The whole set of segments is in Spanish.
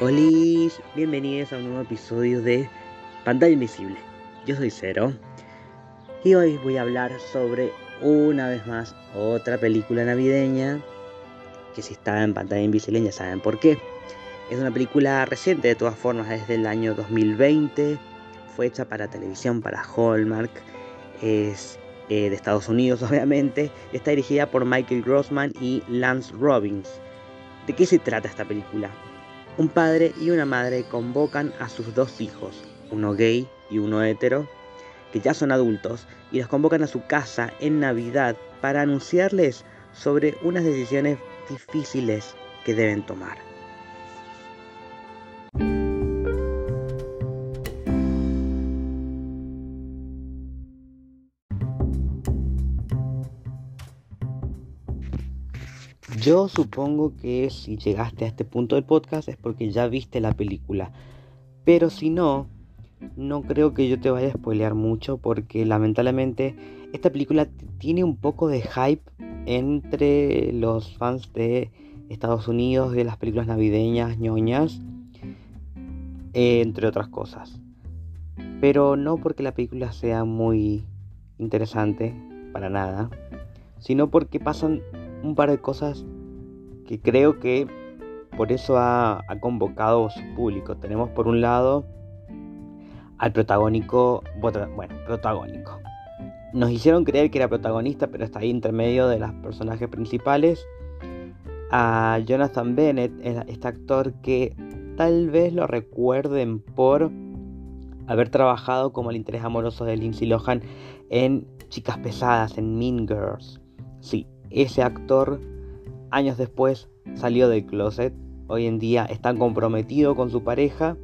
Hola, bienvenidos a un nuevo episodio de Pantalla Invisible. Yo soy Cero y hoy voy a hablar sobre una vez más otra película navideña que si está en pantalla invisible ya saben por qué. Es una película reciente de todas formas, desde el año 2020, fue hecha para televisión, para Hallmark, es eh, de Estados Unidos obviamente, está dirigida por Michael Grossman y Lance Robbins. ¿De qué se trata esta película? Un padre y una madre convocan a sus dos hijos, uno gay y uno hetero, que ya son adultos, y los convocan a su casa en Navidad para anunciarles sobre unas decisiones difíciles que deben tomar. Yo supongo que si llegaste a este punto del podcast es porque ya viste la película. Pero si no, no creo que yo te vaya a spoilear mucho porque lamentablemente esta película tiene un poco de hype entre los fans de Estados Unidos, de las películas navideñas, ñoñas, entre otras cosas. Pero no porque la película sea muy interesante, para nada, sino porque pasan un par de cosas que creo que por eso ha, convocado su público. Tenemos por un lado al protagónico, bueno, protagónico. Nos hicieron creer que era protagonista, pero está ahí intermedio de los personajes principales. A Jonathan Bennett, este actor que tal vez lo recuerden por haber trabajado como el interés amoroso de Lindsay Lohan en Chicas Pesadas, en Mean Girls. Sí, ese actor años después salió del closet. Hoy en día está comprometido con su pareja.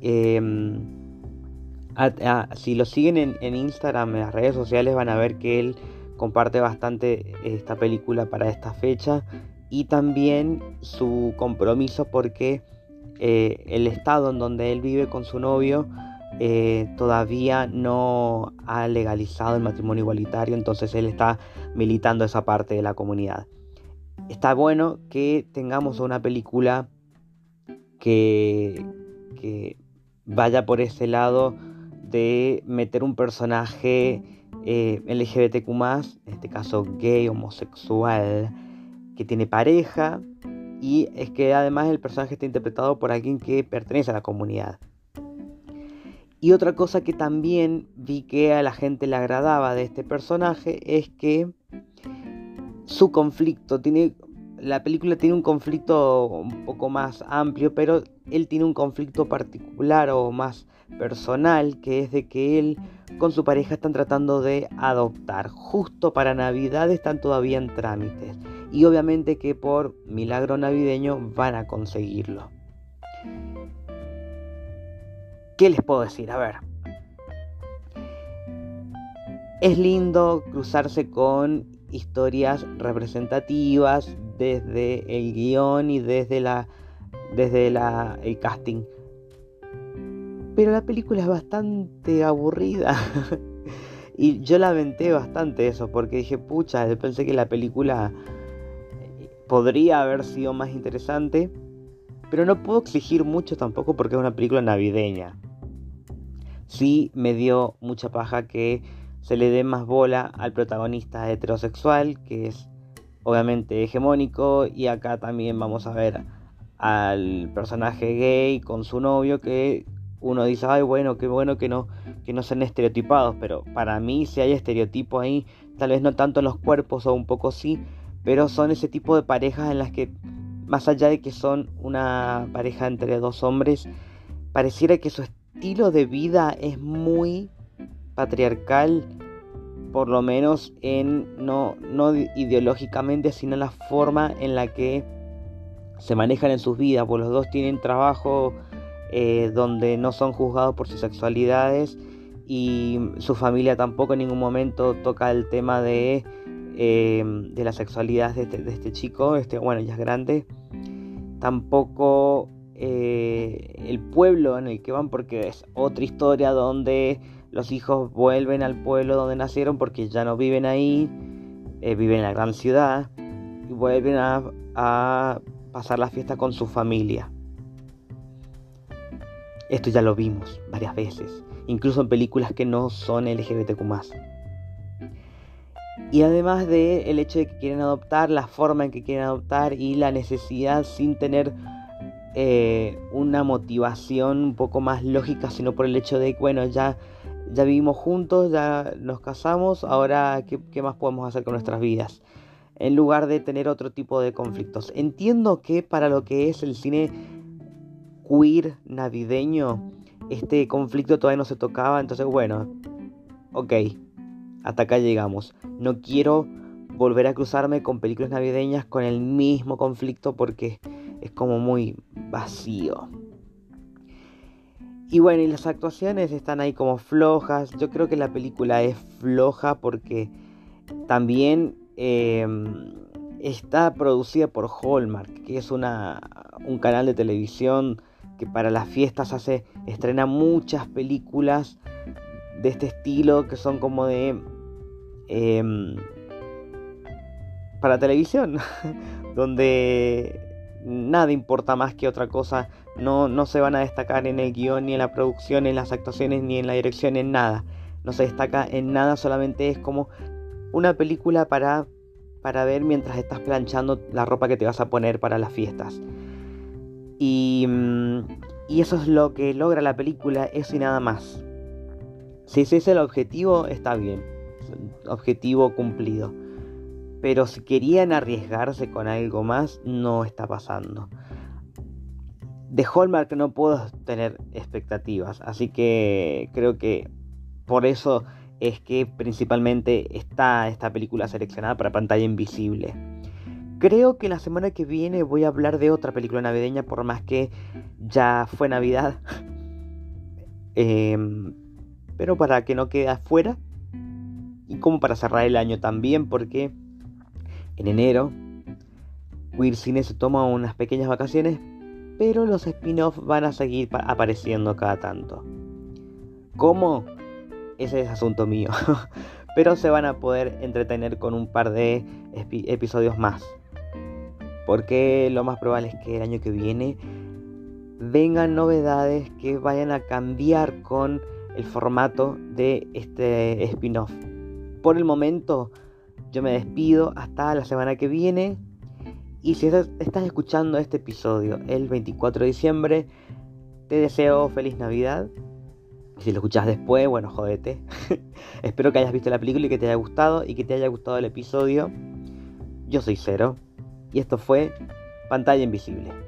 Em, si lo siguen en, Instagram, en las redes sociales, van a ver que él comparte bastante esta película para esta fecha. Y también su compromiso porque eh, el estado en donde él vive con su novio eh, todavía no ha legalizado el matrimonio igualitario, entonces él está militando esa parte de la comunidad. Está bueno que tengamos una película que, que vaya por ese lado de meter un personaje eh, LGBTQ, en este caso gay, homosexual, que tiene pareja, y es que además el personaje está interpretado por alguien que pertenece a la comunidad. Y otra cosa que también vi que a la gente le agradaba de este personaje es que su conflicto tiene la película tiene un conflicto un poco más amplio, pero él tiene un conflicto particular o más personal, que es de que él con su pareja están tratando de adoptar. Justo para Navidad están todavía en trámites. Y obviamente que por milagro navideño van a conseguirlo. ¿Qué les puedo decir? A ver. Es lindo cruzarse con historias representativas desde el guion y desde la desde la, el casting. Pero la película es bastante aburrida. y yo lamenté bastante eso porque dije, pucha, pensé que la película podría haber sido más interesante. Pero no puedo exigir mucho tampoco porque es una película navideña sí me dio mucha paja que se le dé más bola al protagonista heterosexual, que es obviamente hegemónico, y acá también vamos a ver al personaje gay con su novio que uno dice, ay bueno, qué bueno que no, que no sean estereotipados, pero para mí si hay estereotipo ahí, tal vez no tanto en los cuerpos o un poco sí, pero son ese tipo de parejas en las que, más allá de que son una pareja entre dos hombres, pareciera que su, estilo de vida es muy patriarcal, por lo menos en no, no ideológicamente, sino la forma en la que se manejan en sus vidas, pues los dos tienen trabajo eh, donde no son juzgados por sus sexualidades y su familia tampoco en ningún momento toca el tema de, eh, de la sexualidad de este, de este chico, este, bueno, ya es grande. Tampoco eh, el pueblo en el que van, porque es otra historia donde los hijos vuelven al pueblo donde nacieron porque ya no viven ahí, eh, viven en la gran ciudad y vuelven a, pasar la fiesta con su familia. Esto ya lo vimos varias veces, incluso en películas que no son LGBTQ. Y además de el hecho de que quieren adoptar, la forma en que quieren adoptar y la necesidad sin tener eh, una motivación un poco más lógica, sino por el hecho de que, bueno, ya, ya vivimos juntos, ya nos casamos, ahora ¿qué, ¿qué más podemos hacer con nuestras vidas? En lugar de tener otro tipo de conflictos. Entiendo que para lo que es el cine queer navideño, este conflicto todavía no se tocaba, entonces bueno, ok, hasta acá llegamos. No quiero volver a cruzarme con películas navideñas con el mismo conflicto porque es como muy vacío. Y bueno, y las actuaciones están ahí como flojas. Yo creo que la película es floja porque también em, está producida por Hallmark, que es una, un canal de televisión que para las fiestas hace, estrena muchas películas de este estilo que son como de... Em, para televisión, donde nada importa más que otra cosa, no, no se van a destacar en el guion, ni en la producción, ni en las actuaciones, ni en la dirección, en nada. No se destaca en nada, solamente es como una película para, para ver mientras estás planchando la ropa que te vas a poner para las fiestas. Y, mm, y eso es lo que logra la película, eso y nada más. Si ese es el objetivo, está bien. Objetivo cumplido. Pero si querían arriesgarse con algo más, no está pasando. De Hallmark no puedo tener expectativas, así que creo que por eso es que principalmente está esta película seleccionada para pantalla invisible. Creo que la semana que viene voy a hablar de otra película navideña, por más que ya fue Navidad. Em, pero para que no quede afuera. Y como para cerrar el año también, porque en enero Cine se toma unas pequeñas vacaciones, pero los spin-offs van a seguir apareciendo cada tanto. ¿Cómo? Ese es asunto mío. pero se van a poder entretener con un par de episodios más. Porque lo más probable es que el año que viene vengan novedades que vayan a cambiar con el formato de este spin-off. Por el momento, yo me despido hasta la semana que viene. Y si estás escuchando este episodio el 24 de diciembre, te deseo feliz Navidad. Si lo escuchas después, bueno, jodete. Espero que hayas visto la película y que te haya gustado y que te haya gustado el episodio. Yo soy Cero y esto fue Pantalla Invisible.